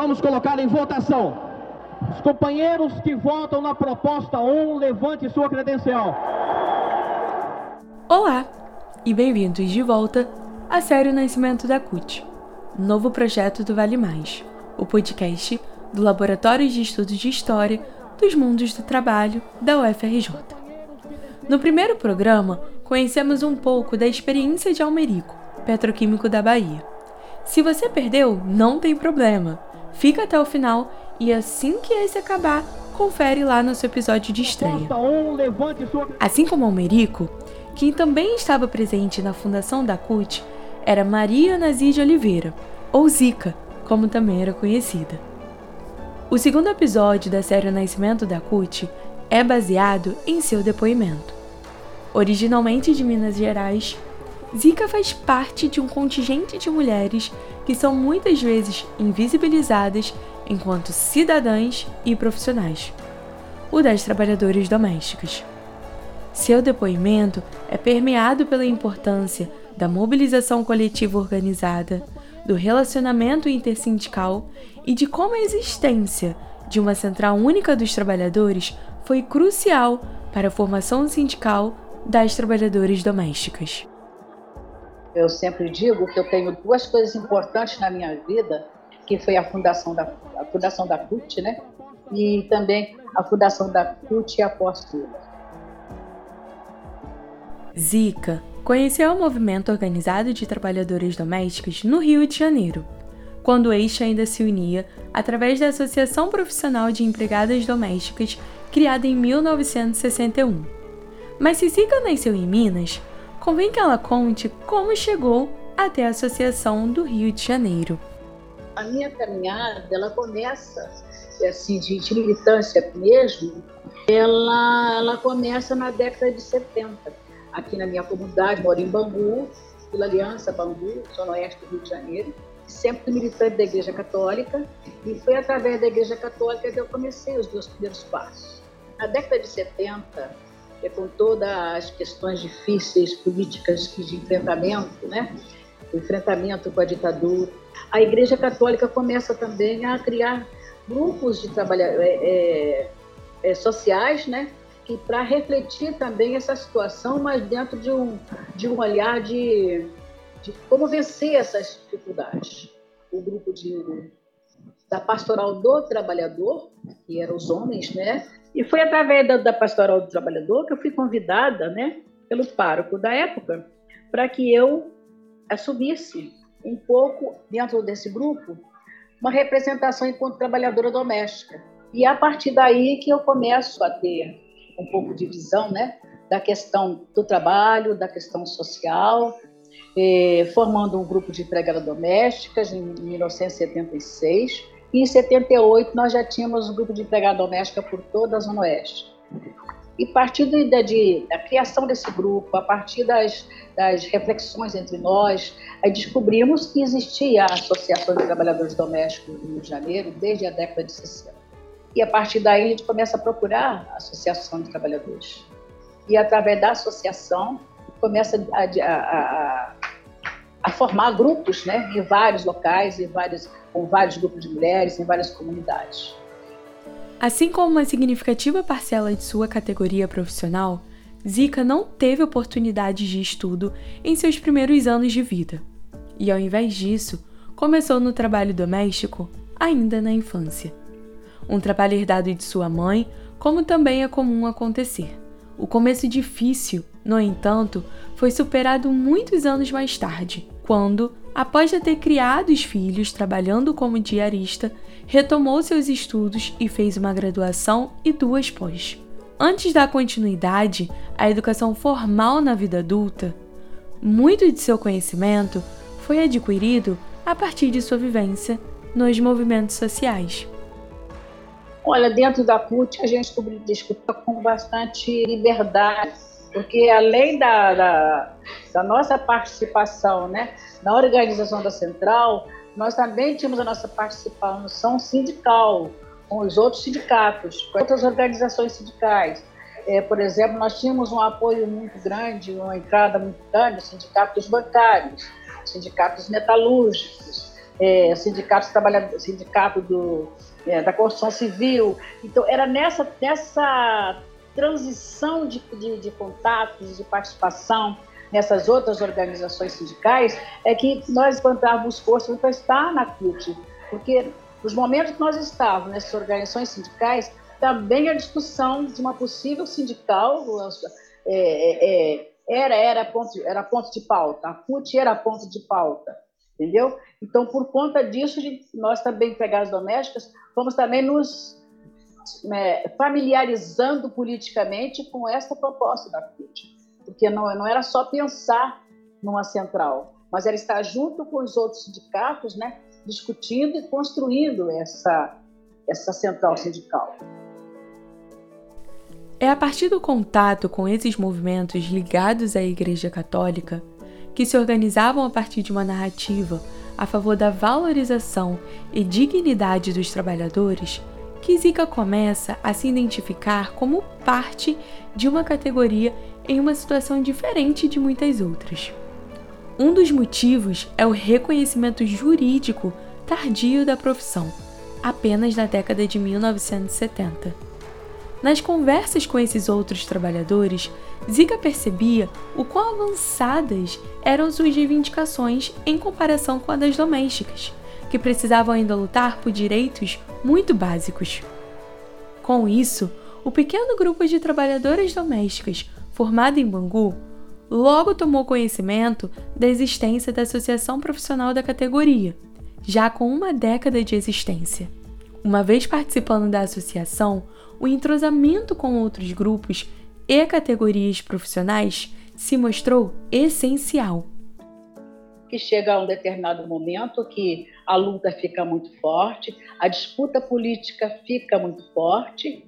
Vamos colocar em votação. Os companheiros que votam na proposta 1, levante sua credencial. Olá e bem-vindos de volta à série Nascimento da CUT, novo projeto do Vale Mais, o podcast do Laboratório de Estudos de História dos Mundos do Trabalho da UFRJ. No primeiro programa, conhecemos um pouco da experiência de Almerico, petroquímico da Bahia. Se você perdeu, não tem problema. Fica até o final e assim que esse acabar, confere lá no seu episódio de estreia. Assim como Almerico, quem também estava presente na fundação da CUT era Maria Nazi de Oliveira, ou Zica, como também era conhecida. O segundo episódio da série Nascimento da CUT é baseado em seu depoimento. Originalmente de Minas Gerais, Zika faz parte de um contingente de mulheres que são muitas vezes invisibilizadas enquanto cidadãs e profissionais, o das trabalhadoras domésticas. Seu depoimento é permeado pela importância da mobilização coletiva organizada, do relacionamento intersindical e de como a existência de uma central única dos trabalhadores foi crucial para a formação sindical das trabalhadoras domésticas. Eu sempre digo que eu tenho duas coisas importantes na minha vida, que foi a fundação da, a fundação da CUT, né? E também a fundação da CUT e a pós-CUT. Zica conheceu o movimento organizado de trabalhadoras domésticas no Rio de Janeiro, quando este ainda se unia através da Associação Profissional de Empregadas Domésticas, criada em 1961. Mas se Zica nasceu em Minas, convém que ela conte como chegou até a Associação do Rio de Janeiro. A minha caminhada, ela começa assim de, de militância mesmo, ela, ela começa na década de 70. Aqui na minha comunidade, moro em Bangu, Vila Aliança, Bangu, zona oeste do Rio de Janeiro. Sempre militante da Igreja Católica e foi através da Igreja Católica que eu comecei os meus primeiros passos. Na década de 70, é, com todas as questões difíceis políticas de enfrentamento, né? enfrentamento com a ditadura. A Igreja Católica começa também a criar grupos de trabalhadores é, é, é, sociais, né? que para refletir também essa situação, mas dentro de um, de um olhar de, de como vencer essas dificuldades. O grupo de, da Pastoral do Trabalhador, que eram os homens, né? E foi através da, da Pastoral do Trabalhador que eu fui convidada, né, pelo pároco da época, para que eu assumisse um pouco, dentro desse grupo, uma representação enquanto trabalhadora doméstica. E é a partir daí que eu começo a ter um pouco de visão né, da questão do trabalho, da questão social, eh, formando um grupo de empregadas domésticas em 1976 e em 78 nós já tínhamos um grupo de empregada doméstica por toda a Zona Oeste. E a partir de, de, da criação desse grupo, a partir das, das reflexões entre nós, aí descobrimos que existia a Associação de Trabalhadores Domésticos do Rio de Janeiro desde a década de 60. E a partir daí a gente começa a procurar a Associação de Trabalhadores. E através da associação começa a, a, a, a formar grupos né, em vários locais, em vários com vários grupos de mulheres em várias comunidades. Assim como uma significativa parcela de sua categoria profissional, Zika não teve oportunidades de estudo em seus primeiros anos de vida. E ao invés disso, começou no trabalho doméstico ainda na infância. Um trabalho herdado de sua mãe, como também é comum acontecer. O começo difícil, no entanto, foi superado muitos anos mais tarde, quando, após já ter criado os filhos trabalhando como diarista, retomou seus estudos e fez uma graduação e duas pós. Antes da continuidade à educação formal na vida adulta, muito de seu conhecimento foi adquirido a partir de sua vivência nos movimentos sociais. Olha, dentro da CUT a gente discuta com bastante liberdade porque além da, da, da, nossa participação né, na organização da central, nós também tínhamos a nossa participação sindical, com os outros sindicatos, com outras organizações sindicais. É, por exemplo, nós tínhamos um apoio muito grande, uma entrada muito grande, sindicatos bancários, sindicatos metalúrgicos, é, sindicatos trabalhadores, sindicato do, é, da construção civil. Então, era nessa, nessa transição de, de, de contatos, de participação nessas outras organizações sindicais, é que nós levantávamos força para estar na CUT, porque nos momentos que nós estávamos nessas organizações sindicais, também a discussão de uma possível sindical é, é, é, era, era, ponto, era ponto de pauta, a CUT era ponto de pauta, entendeu? Então, por conta disso, nós também, pegadas domésticas, fomos também nos é, familiarizando politicamente com essa proposta da CUT, porque não, não era só pensar numa central, mas era estar junto com os outros sindicatos, né, discutindo e construindo essa, essa central sindical. É a partir do contato com esses movimentos ligados à Igreja Católica, que se organizavam a partir de uma narrativa a favor da valorização e dignidade dos trabalhadores, que Zika começa a se identificar como parte de uma categoria em uma situação diferente de muitas outras. Um dos motivos é o reconhecimento jurídico tardio da profissão, apenas na década de 1970. Nas conversas com esses outros trabalhadores, Ziga percebia o quão avançadas eram suas reivindicações em comparação com a das domésticas, que precisavam ainda lutar por direitos muito básicos. Com isso, o pequeno grupo de trabalhadoras domésticas formado em Bangu logo tomou conhecimento da existência da Associação Profissional da categoria, já com uma década de existência. Uma vez participando da associação, o entrosamento com outros grupos e categorias profissionais se mostrou essencial. Que chega a um determinado momento que a luta fica muito forte, a disputa política fica muito forte,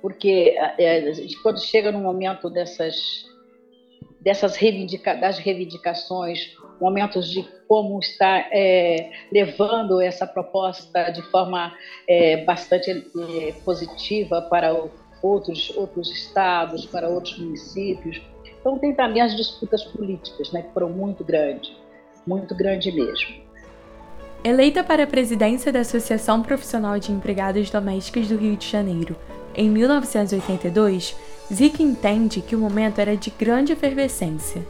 porque é, quando chega no momento dessas, dessas reivindica, das reivindicações, momentos de como está é, levando essa proposta de forma é, bastante positiva para outros, outros estados, para outros municípios. Então, tem também as disputas políticas, né, que foram muito grandes, muito grande mesmo. Eleita para a presidência da Associação Profissional de Empregadas Domésticas do Rio de Janeiro em 1982, Zica entende que o momento era de grande efervescência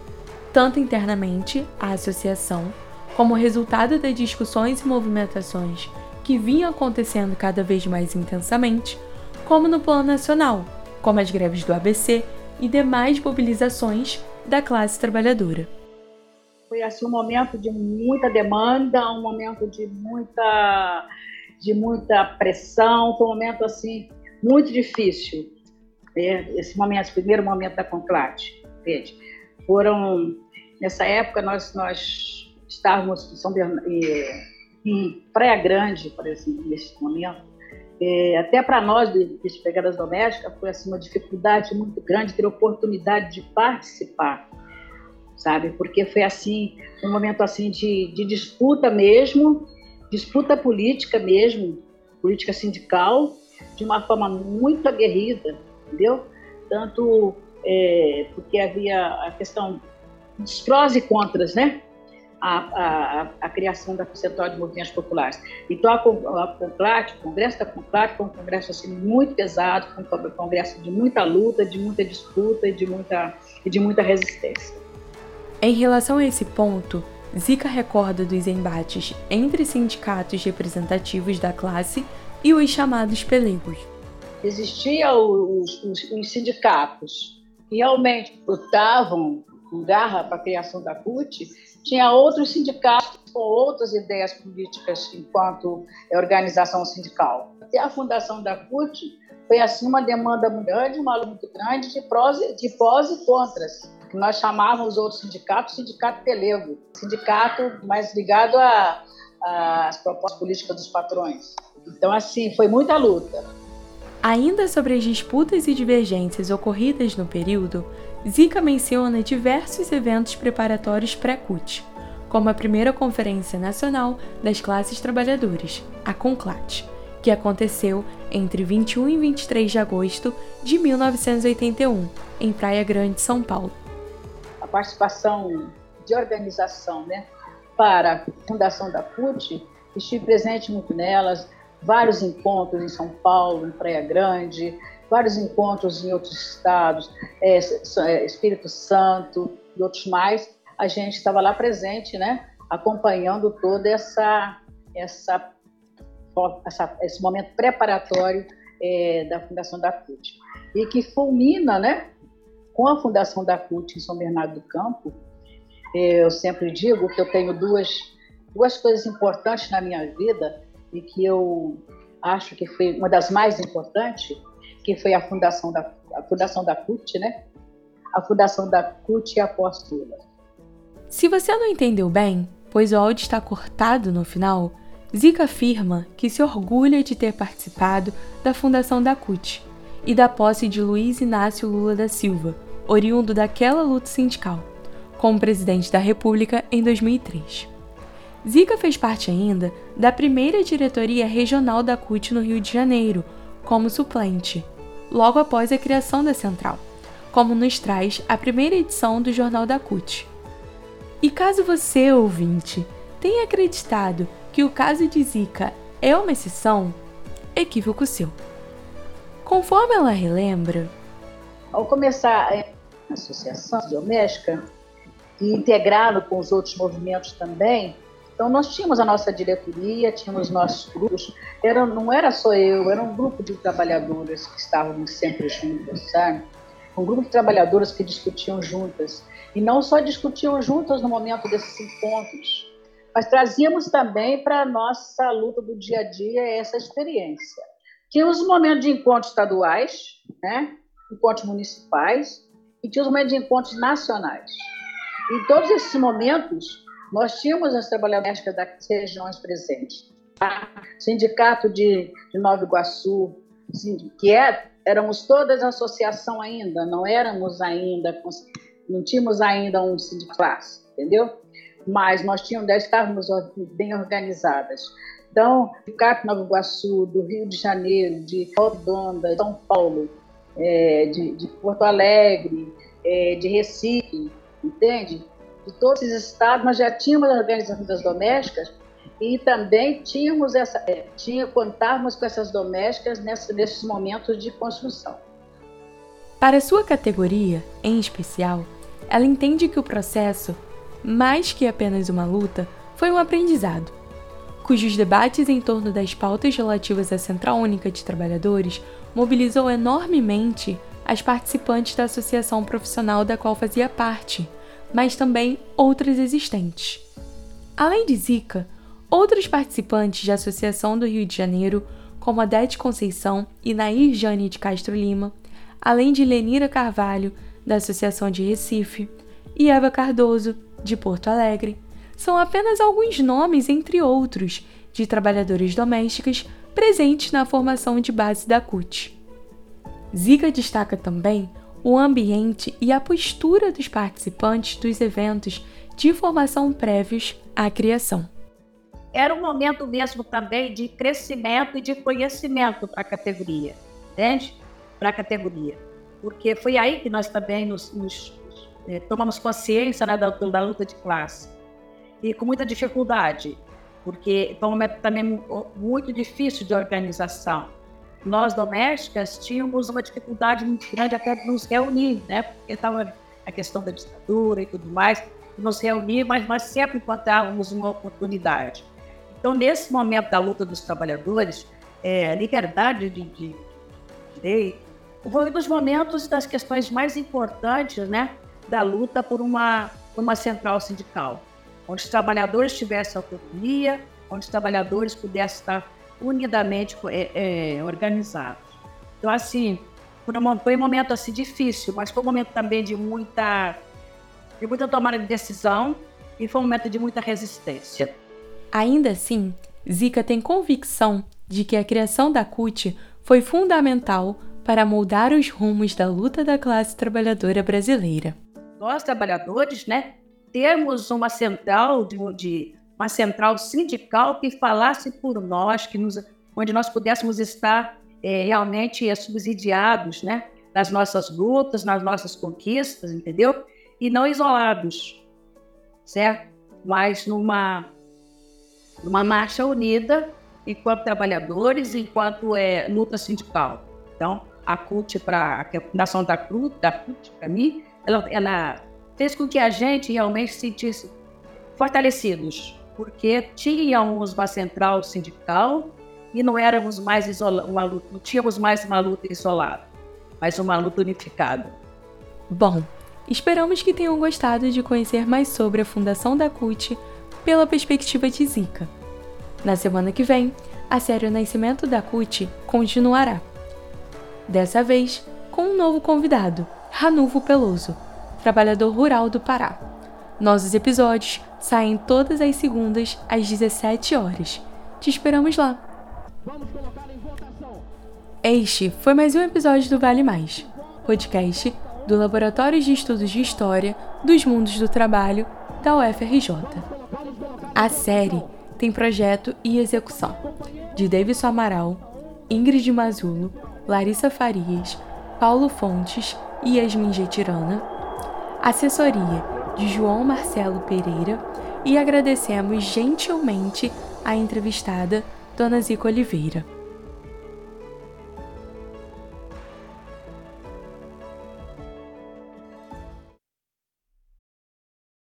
tanto internamente à associação, como resultado das discussões e movimentações que vinham acontecendo cada vez mais intensamente, como no plano nacional, como as greves do ABC e demais mobilizações da classe trabalhadora. Foi assim um momento de muita demanda, um momento de muita de muita pressão, foi um momento assim muito difícil. Né? Esse momento, esse primeiro momento da Conclate, entende? Foram Nessa época, nós, nós estávamos em, São Bernardo, em Praia Grande, por exemplo, nesse momento. É, até para nós, de, pegadas domésticas, foi assim, uma dificuldade muito grande ter oportunidade de participar, sabe? Porque foi assim, um momento assim de, de disputa mesmo, disputa política mesmo, política sindical, de uma forma muito aguerrida, entendeu? Tanto é, porque havia a questão dos prós e contras, né? A, a, a, criação da Central de Movimentos Populares. Então, a, o Congresso da Conclate foi um congresso assim, muito pesado, foi um congresso de muita luta, de muita disputa e de muita, e de muita resistência. Em relação a esse ponto, Zica recorda dos embates entre sindicatos representativos da classe e os chamados pelegos. Existiam os, os, os sindicatos que realmente lutavam com garra para a criação da CUT, tinha outros sindicatos com outras ideias políticas enquanto organização sindical. Até a fundação da CUT foi assim uma demanda muito grande, uma luta grande de prós, de pós e contras. Que nós chamávamos os outros sindicatos sindicato pelego, sindicato mais ligado às propostas políticas dos patrões. Então, assim, foi muita luta. Ainda sobre as disputas e divergências ocorridas no período, Zika menciona diversos eventos preparatórios pré-CUT, como a primeira Conferência Nacional das Classes Trabalhadoras, a CONCLAT, que aconteceu entre 21 e 23 de agosto de 1981, em Praia Grande, São Paulo. Participação de organização, né? para a fundação da CUT, estive presente muito nelas, vários encontros em São Paulo, em Praia Grande, vários encontros em outros estados, é, é, Espírito Santo e outros mais. A gente estava lá presente, né, acompanhando toda essa, essa, essa esse momento preparatório é, da fundação da CUT. E que fulmina, né, com a fundação da CUT em São Bernardo do Campo. É, eu sempre digo que eu tenho duas, duas coisas importantes na minha vida e que eu acho que foi uma das mais importantes, que foi a fundação da, a fundação da CUT, né? A fundação da CUT e a Apóstola. Se você não entendeu bem, pois o áudio está cortado no final, Zica afirma que se orgulha de ter participado da fundação da CUT e da posse de Luiz Inácio Lula da Silva, oriundo daquela luta sindical, como presidente da República em 2003. Zica fez parte ainda da primeira diretoria regional da CUT no Rio de Janeiro, como suplente, logo após a criação da central, como nos traz a primeira edição do Jornal da CUT. E caso você, ouvinte, tenha acreditado que o caso de Zica é uma exceção, equívoco seu. Conforme ela relembra, ao começar a associação doméstica e integrado com os outros movimentos também, então, nós tínhamos a nossa diretoria, tínhamos nossos grupos. Era, não era só eu, era um grupo de trabalhadoras que estávamos sempre juntas, sabe? Um grupo de trabalhadoras que discutiam juntas. E não só discutiam juntas no momento desses encontros, mas trazíamos também para a nossa luta do dia a dia essa experiência. Tínhamos um momento de encontros estaduais, né? encontros municipais, e tínhamos um momento de encontros nacionais. Em todos esses momentos, nós tínhamos as trabalhadoras das regiões presentes. Tá? Sindicato de, de Nova Iguaçu, que é, éramos todas associação ainda, não éramos ainda, não tínhamos ainda um sindicato, entendeu? Mas nós tínhamos, estávamos bem organizadas. Então, Sindicato Nova Iguaçu, do Rio de Janeiro, de Rodonda, São Paulo, é, de, de, Porto Alegre, é, de Recife, entende? de todos esses estados, nós já tínhamos organizações domésticas e também tínhamos essa, é, tinha, contávamos com essas domésticas nesses momentos de construção. Para sua categoria, em especial, ela entende que o processo, mais que apenas uma luta, foi um aprendizado, cujos debates em torno das pautas relativas à Central Única de Trabalhadores mobilizou enormemente as participantes da associação profissional da qual fazia parte, mas também outras existentes. Além de Zika, outros participantes da Associação do Rio de Janeiro, como Adete Conceição e Nair Jane de Castro Lima, além de Lenira Carvalho, da Associação de Recife, e Eva Cardoso, de Porto Alegre, são apenas alguns nomes, entre outros, de trabalhadoras domésticas presentes na formação de base da CUT. Zika destaca também o ambiente e a postura dos participantes dos eventos de formação prévios à criação. Era um momento mesmo também de crescimento e de conhecimento para a categoria, entende? Para a categoria. Porque foi aí que nós também nos, nos eh, tomamos consciência né, da, da luta de classe. E com muita dificuldade, porque foi um momento também muito difícil de organização nós domésticas tínhamos uma dificuldade muito grande até de nos reunir, né? Porque estava a questão da ditadura e tudo mais, nos reunir, mas nós sempre encontrávamos uma oportunidade. Então, nesse momento da luta dos trabalhadores, é, liberdade de, direito foi um dos momentos das questões mais importantes, né, da luta por uma, uma central sindical, onde os trabalhadores tivessem autonomia, onde os trabalhadores pudessem estar unidamente é, é, organizados. Então, assim, foi um momento assim difícil, mas foi um momento também de muita, de muita tomada de decisão e foi um momento de muita resistência. Ainda assim, Zica tem convicção de que a criação da CUT foi fundamental para moldar os rumos da luta da classe trabalhadora brasileira. Nós, trabalhadores, né, temos uma central de, de uma central sindical que falasse por nós, que nos, onde nós pudéssemos estar é, realmente é, subsidiados, né, nas nossas lutas, nas nossas conquistas, entendeu? E não isolados, certo? mas numa, numa marcha unida enquanto trabalhadores, enquanto é, luta sindical. Então, a CUT, para a Fundação da CUT, da CUT para mim, ela, ela fez com que a gente realmente se sentisse fortalecidos, porque tínhamos uma central sindical e não éramos mais isolados, não tínhamos mais uma luta isolada, mas uma luta unificada. Bom, esperamos que tenham gostado de conhecer mais sobre a fundação da CUT pela perspectiva de Zika. Na semana que vem, a série O Nascimento da CUT continuará. Dessa vez, com um novo convidado, Ranulfo Peloso, trabalhador rural do Pará. Nossos episódios saem todas as segundas às 17 horas. Te esperamos lá! Este foi mais um episódio do Vale Mais, podcast do Laboratório de Estudos de História dos Mundos do Trabalho da UFRJ. A série tem projeto e execução de Davidson Amaral, Ingrid Mazulo, Larissa Farias, Paulo Fontes e Yasmin Getirana, assessoria de João Marcelo Pereira e agradecemos gentilmente a entrevistada Dona Zica Oliveira.